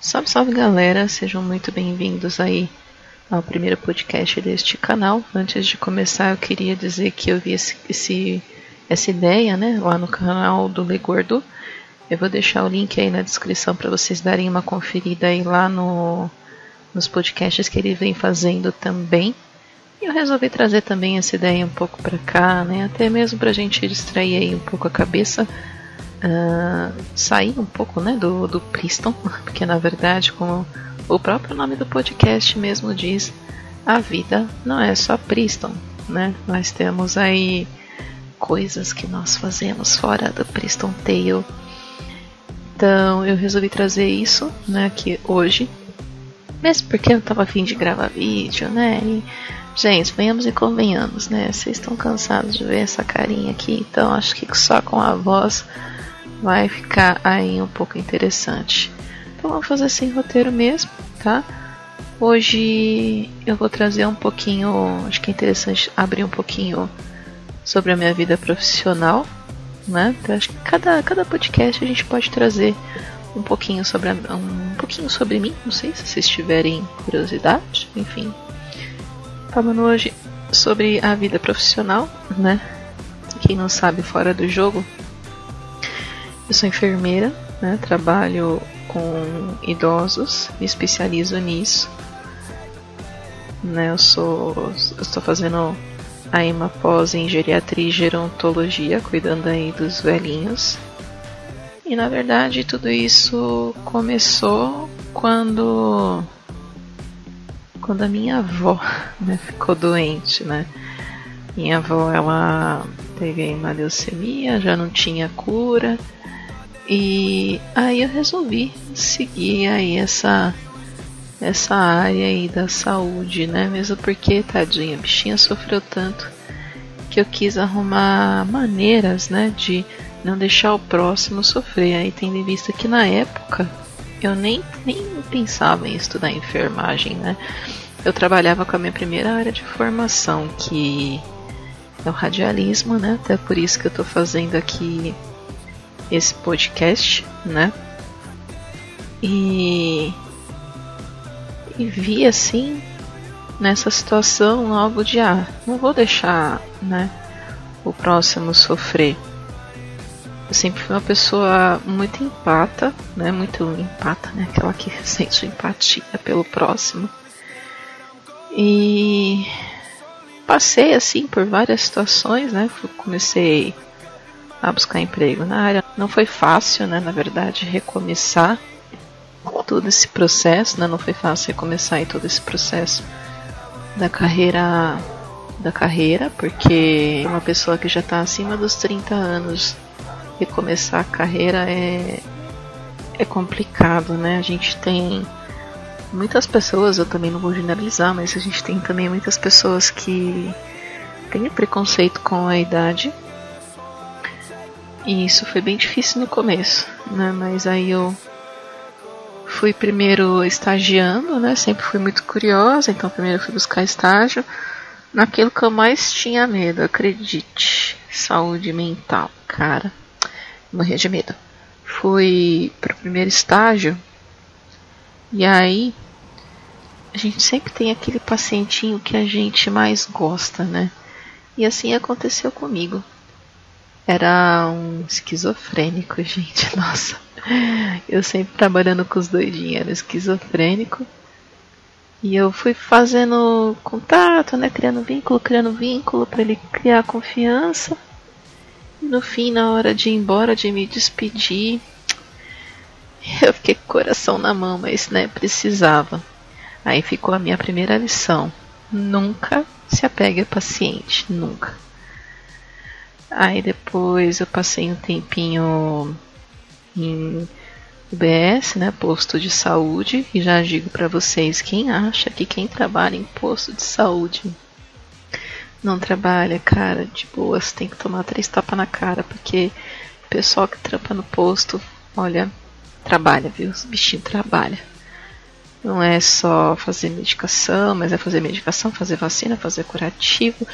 Salve, salve galera, sejam muito bem-vindos aí ao primeiro podcast deste canal. Antes de começar, eu queria dizer que eu vi esse, esse, essa ideia né, lá no canal do Legordo. Eu vou deixar o link aí na descrição para vocês darem uma conferida aí lá no, nos podcasts que ele vem fazendo também. E eu resolvi trazer também essa ideia um pouco para cá, né, até mesmo para a gente distrair aí um pouco a cabeça uh, sair um pouco né, do, do Priston, porque na verdade, como o próprio nome do podcast mesmo diz, a vida não é só Priston, né? Nós temos aí coisas que nós fazemos fora do Priston Tale. Então eu resolvi trazer isso né, aqui hoje. Mesmo porque eu tava afim de gravar vídeo, né? E, gente, venhamos e convenhamos, né? Vocês estão cansados de ver essa carinha aqui, então acho que só com a voz vai ficar aí um pouco interessante. Então vamos fazer sem roteiro mesmo, tá? Hoje eu vou trazer um pouquinho, acho que é interessante abrir um pouquinho sobre a minha vida profissional, né? Então, acho que cada, cada podcast a gente pode trazer um pouquinho sobre a, um pouquinho sobre mim, não sei se vocês tiverem curiosidade, enfim. Falando hoje sobre a vida profissional, né? Quem não sabe fora do jogo, eu sou enfermeira, né? trabalho com idosos, me especializo nisso. Né? Eu sou, estou fazendo aí uma pós em geriatria e gerontologia, cuidando aí dos velhinhos. E na verdade tudo isso começou quando quando a minha avó né, ficou doente, né? Minha avó ela teve uma leucemia, já não tinha cura e aí eu resolvi seguir aí essa essa área aí da saúde, né? Mesmo porque tadinha, a bichinha sofreu tanto que eu quis arrumar maneiras, né, de não deixar o próximo sofrer. Aí tendo em vista que na época eu nem, nem pensava em estudar enfermagem, né? Eu trabalhava com a minha primeira área de formação, que é o radialismo, né? Até por isso que eu estou fazendo aqui esse podcast, né? E, e vi assim nessa situação algo de ah, não vou deixar, né, o próximo sofrer. Eu sempre fui uma pessoa muito empata, né, muito empata, né, aquela que sente empatia pelo próximo. E passei assim por várias situações, né? Comecei a buscar emprego na área. Não foi fácil, né, na verdade, recomeçar todo esse processo, né? Não foi fácil recomeçar todo esse processo da carreira da carreira, porque uma pessoa que já está acima dos 30 anos recomeçar a carreira é é complicado, né? A gente tem muitas pessoas, eu também não vou generalizar, mas a gente tem também muitas pessoas que têm preconceito com a idade e isso foi bem difícil no começo, né? Mas aí eu fui primeiro estagiando, né? Sempre fui muito curiosa, então primeiro fui buscar estágio naquilo que eu mais tinha medo, acredite. Saúde mental, cara. Morria de medo. Fui pro primeiro estágio e aí a gente sempre tem aquele pacientinho que a gente mais gosta, né? E assim aconteceu comigo. Era um esquizofrênico, gente. Nossa. Eu sempre trabalhando com os doidinhos, era esquizofrênico. E eu fui fazendo contato, né? Criando vínculo, criando vínculo para ele criar confiança. E no fim, na hora de ir embora, de me despedir, eu fiquei com o coração na mão, mas né, precisava. Aí ficou a minha primeira lição. Nunca se apegue a paciente, nunca. Aí depois eu passei um tempinho em UBS, né, posto de saúde, e já digo para vocês, quem acha que quem trabalha em posto de saúde não trabalha, cara, de boas, tem que tomar três tapas na cara, porque o pessoal que trampa no posto, olha, trabalha, viu? Os bichinhos trabalham. Não é só fazer medicação, mas é fazer medicação, fazer vacina, fazer curativo,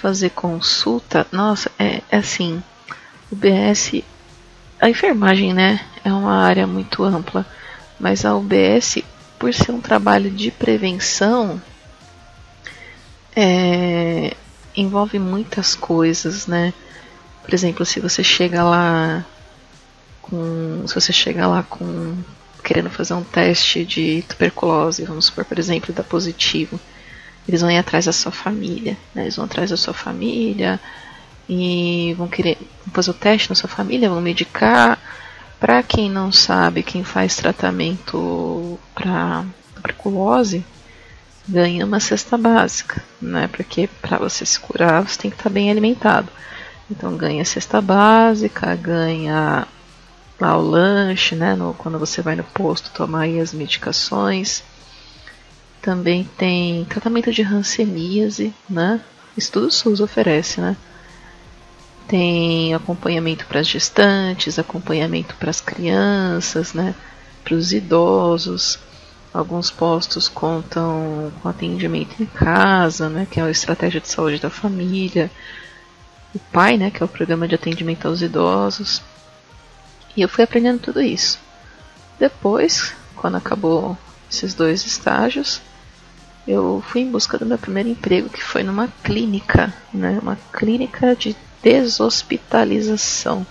fazer consulta, nossa, é, é assim, o BS, a enfermagem, né, é uma área muito ampla. Mas a UBS, por ser um trabalho de prevenção, é, envolve muitas coisas, né? Por exemplo, se você chega lá com. Se você chega lá com. querendo fazer um teste de tuberculose, vamos supor, por exemplo, dá positivo. Eles vão ir atrás da sua família, né? Eles vão atrás da sua família e vão querer fazer o teste na sua família, vão medicar. Para quem não sabe, quem faz tratamento para tuberculose ganha uma cesta básica, né? Porque para você se curar, você tem que estar tá bem alimentado. Então ganha cesta básica, ganha lá o lanche, né? No, quando você vai no posto tomar as medicações. Também tem tratamento de hanseníase, né? Isso tudo o SUS oferece, né? Tem acompanhamento para as gestantes, acompanhamento para as crianças, né? Para os idosos. Alguns postos contam com atendimento em casa, né? Que é a estratégia de saúde da família. O pai, né? Que é o programa de atendimento aos idosos. E eu fui aprendendo tudo isso. Depois, quando acabou esses dois estágios, eu fui em busca do meu primeiro emprego, que foi numa clínica, né? Uma clínica de deshospitalização.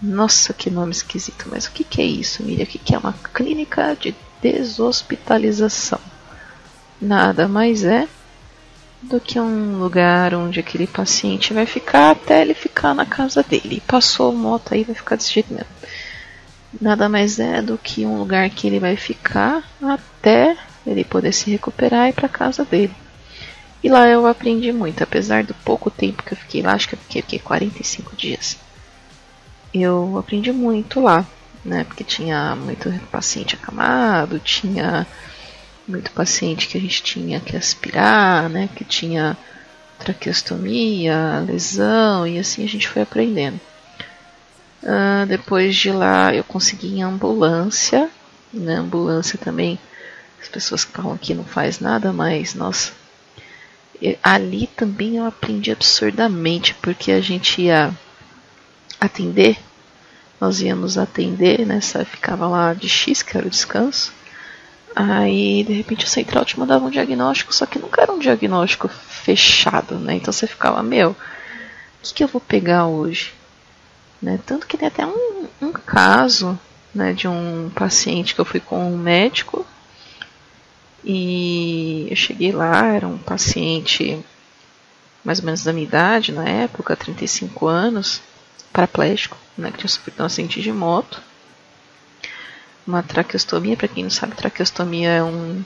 Nossa, que nome esquisito, mas o que, que é isso, Miriam? O que, que é uma clínica de deshospitalização? Nada mais é do que um lugar onde aquele paciente vai ficar até ele ficar na casa dele. Passou moto aí, vai ficar desse jeito mesmo. Nada mais é do que um lugar que ele vai ficar até ele poder se recuperar e para casa dele. E lá eu aprendi muito, apesar do pouco tempo que eu fiquei lá, acho que eu fiquei, fiquei 45 dias. Eu aprendi muito lá, né? Porque tinha muito paciente acamado, tinha muito paciente que a gente tinha que aspirar, né? Que tinha traqueostomia, lesão, e assim a gente foi aprendendo. Uh, depois de lá eu consegui em ambulância, na né? ambulância também as pessoas que falam que não faz nada, mas nossa, ali também eu aprendi absurdamente, porque a gente ia atender, nós íamos atender, né? Ficava lá de X, que era o descanso. Aí, de repente, a central te mandava um diagnóstico, só que nunca era um diagnóstico fechado, né? Então você ficava, meu, o que, que eu vou pegar hoje? Né? Tanto que tem até um, um caso né, de um paciente que eu fui com um médico e eu cheguei lá, era um paciente mais ou menos da minha idade na época, 35 anos, paraplégico, né, que tinha sofrido um acidente de moto uma traqueostomia. Para quem não sabe, traqueostomia é um,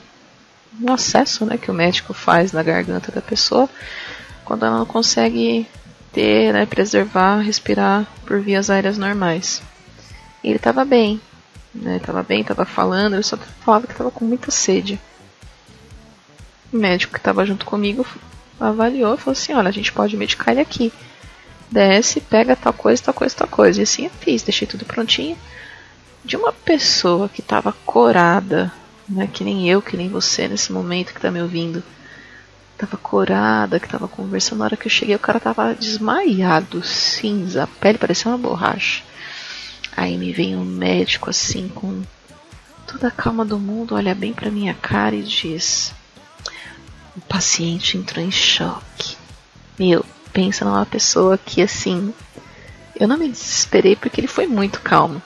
um acesso né, que o médico faz na garganta da pessoa quando ela não consegue ter, né, preservar, respirar por vias aéreas normais. E ele estava bem, né, estava bem, estava falando, ele só falava que estava com muita sede. O médico que estava junto comigo avaliou e falou assim: Olha, a gente pode medicar ele aqui. Desce, pega tal coisa, tal coisa, tal coisa. E assim eu fiz, deixei tudo prontinho de uma pessoa que estava corada, né, que nem eu, que nem você nesse momento que está me ouvindo, estava corada, que estava conversando. Na hora que eu cheguei, o cara estava desmaiado, cinza, a pele parecia uma borracha. Aí me vem um médico assim, com toda a calma do mundo, olha bem para minha cara e diz: O paciente entrou em choque. Meu, pensa numa pessoa que assim. Eu não me desesperei porque ele foi muito calmo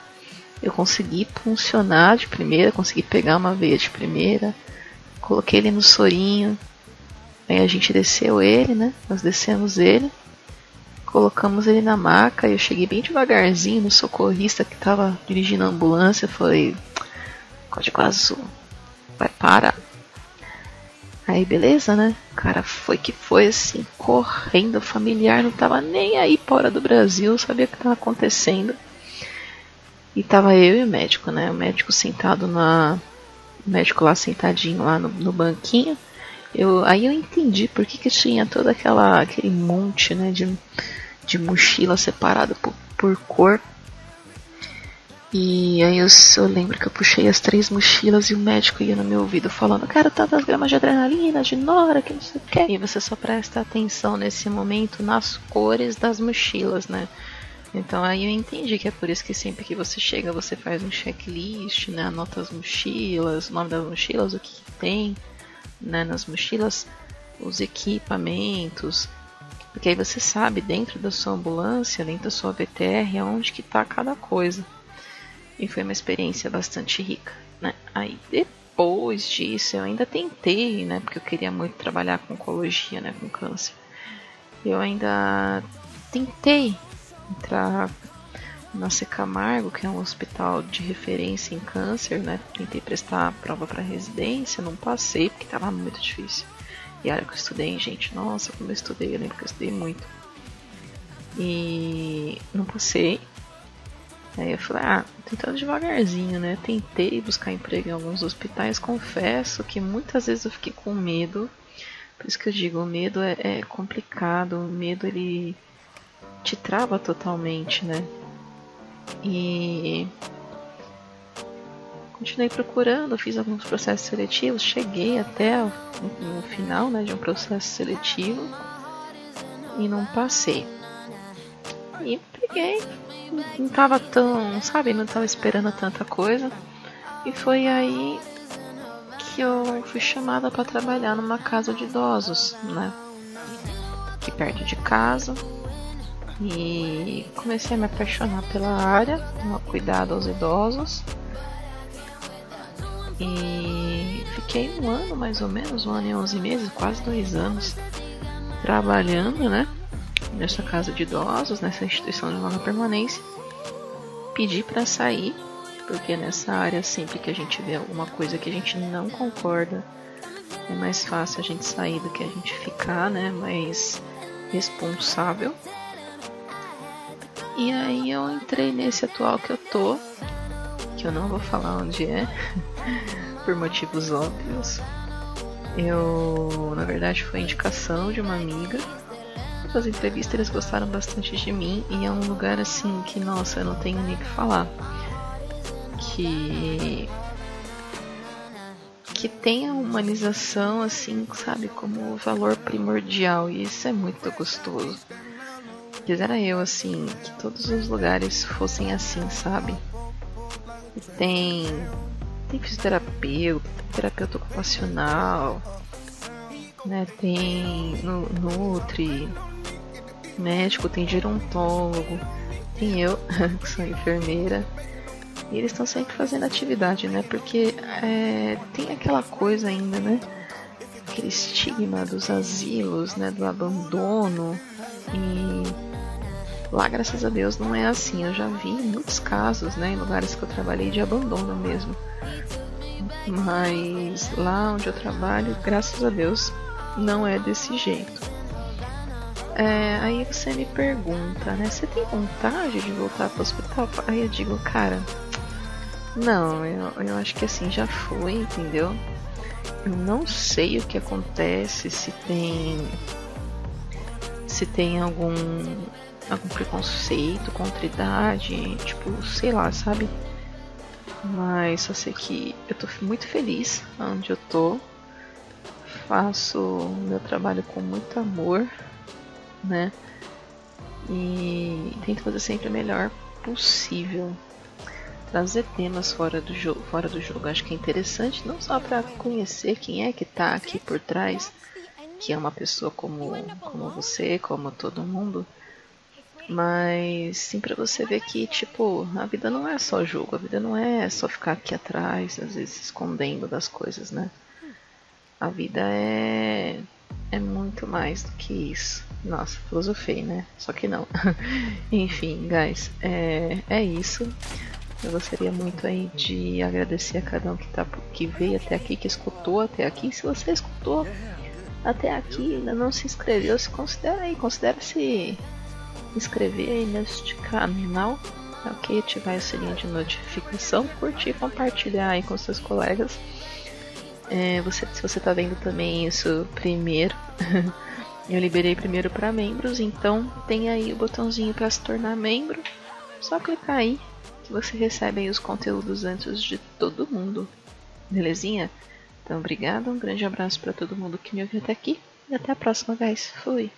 eu consegui funcionar de primeira, consegui pegar uma veia de primeira, coloquei ele no sorinho, aí a gente desceu ele, né? Nós descemos ele, colocamos ele na maca, eu cheguei bem devagarzinho no socorrista que estava dirigindo a ambulância, falei, código azul, vai parar. Aí beleza, né? O cara foi que foi assim, correndo, familiar, não tava nem aí fora do Brasil, sabia o que estava acontecendo. E tava eu e o médico, né? O médico sentado na. O médico lá sentadinho lá no, no banquinho. Eu, aí eu entendi por que, que tinha todo aquela, aquele monte né, de, de mochila separada por, por cor. E aí eu, eu, lembro que eu puxei as três mochilas e o médico ia no meu ouvido falando, cara, tantas gramas de adrenalina, de nora, que não sei o que. E você só presta atenção nesse momento nas cores das mochilas, né? Então aí eu entendi que é por isso que sempre que você chega você faz um checklist, né? Anota as mochilas, o nome das mochilas, o que, que tem né, nas mochilas, os equipamentos, porque aí você sabe dentro da sua ambulância, dentro da sua VTR, aonde que está cada coisa. E foi uma experiência bastante rica, né? Aí depois disso eu ainda tentei, né, porque eu queria muito trabalhar com oncologia, né, com câncer. Eu ainda tentei entrar na Secamargo, que é um hospital de referência em câncer, né? Tentei prestar a prova para residência, não passei porque estava muito difícil. E a área que eu estudei, gente, nossa, como eu estudei, eu lembro que eu estudei muito. E não passei. Aí eu falei, ah, tentando devagarzinho, né? Tentei buscar emprego em alguns hospitais, confesso que muitas vezes eu fiquei com medo. Por isso que eu digo, o medo é, é complicado, o medo ele te trava totalmente, né? E continuei procurando, fiz alguns processos seletivos, cheguei até no final né, de um processo seletivo e não passei. E peguei, não tava tão, sabe, não tava esperando tanta coisa. E foi aí que eu fui chamada para trabalhar numa casa de idosos, né? Aqui perto de casa. E comecei a me apaixonar pela área, cuidado aos idosos. E fiquei um ano mais ou menos, um ano e onze meses, quase dois anos, trabalhando, né? Nessa casa de idosos, nessa instituição de longa permanência. Pedi para sair, porque nessa área, sempre que a gente vê alguma coisa que a gente não concorda, é mais fácil a gente sair do que a gente ficar, né? Mais responsável. E aí eu entrei nesse atual que eu tô, que eu não vou falar onde é, por motivos óbvios. Eu, na verdade, foi indicação de uma amiga. As entrevistas eles gostaram bastante de mim e é um lugar assim que, nossa, eu não tenho nem o que falar. Que que tem a humanização assim, sabe, como valor primordial e isso é muito gostoso. Quisera eu, assim, que todos os lugares fossem assim, sabe? E tem. Tem fisioterapeuta, terapeuta ocupacional, né? Tem no, Nutri, médico, tem gerontólogo, tem eu, que sou enfermeira. E eles estão sempre fazendo atividade, né? Porque é, tem aquela coisa ainda, né? Aquele estigma dos asilos, né? Do abandono. E Lá, graças a Deus, não é assim. Eu já vi muitos casos, né, em lugares que eu trabalhei de abandono mesmo. Mas lá onde eu trabalho, graças a Deus, não é desse jeito. É, aí você me pergunta, né? Você tem vontade de voltar para o hospital? Aí eu digo, cara, não, eu, eu acho que assim já foi, entendeu? Eu não sei o que acontece, se tem. Se tem algum algum preconceito contra idade, tipo, sei lá, sabe? Mas só sei que eu tô muito feliz onde eu tô. Faço meu trabalho com muito amor, né? E tento fazer sempre o melhor possível. Trazer temas fora do jogo, fora do jogo, acho que é interessante não só para conhecer quem é que tá aqui por trás, que é uma pessoa como como você, como todo mundo, mas sim para você ver que, tipo, a vida não é só jogo, a vida não é só ficar aqui atrás, às vezes escondendo das coisas, né? A vida é é muito mais do que isso. Nossa, filosofei, né? Só que não. Enfim, guys, é, é isso. Eu gostaria muito aí de agradecer a cada um que, tá, que veio até aqui, que escutou até aqui. Se você escutou até aqui ainda não se inscreveu, se considera aí, considera-se inscrever aí neste canal, ok? Ativar o sininho de notificação, curtir compartilhar aí com seus colegas. É, você, se você está vendo também isso primeiro, eu liberei primeiro para membros, então tem aí o botãozinho para se tornar membro. Só clicar aí que você recebe aí os conteúdos antes de todo mundo. Belezinha? Então, obrigado, um grande abraço para todo mundo que me ouviu até aqui e até a próxima, guys. Fui!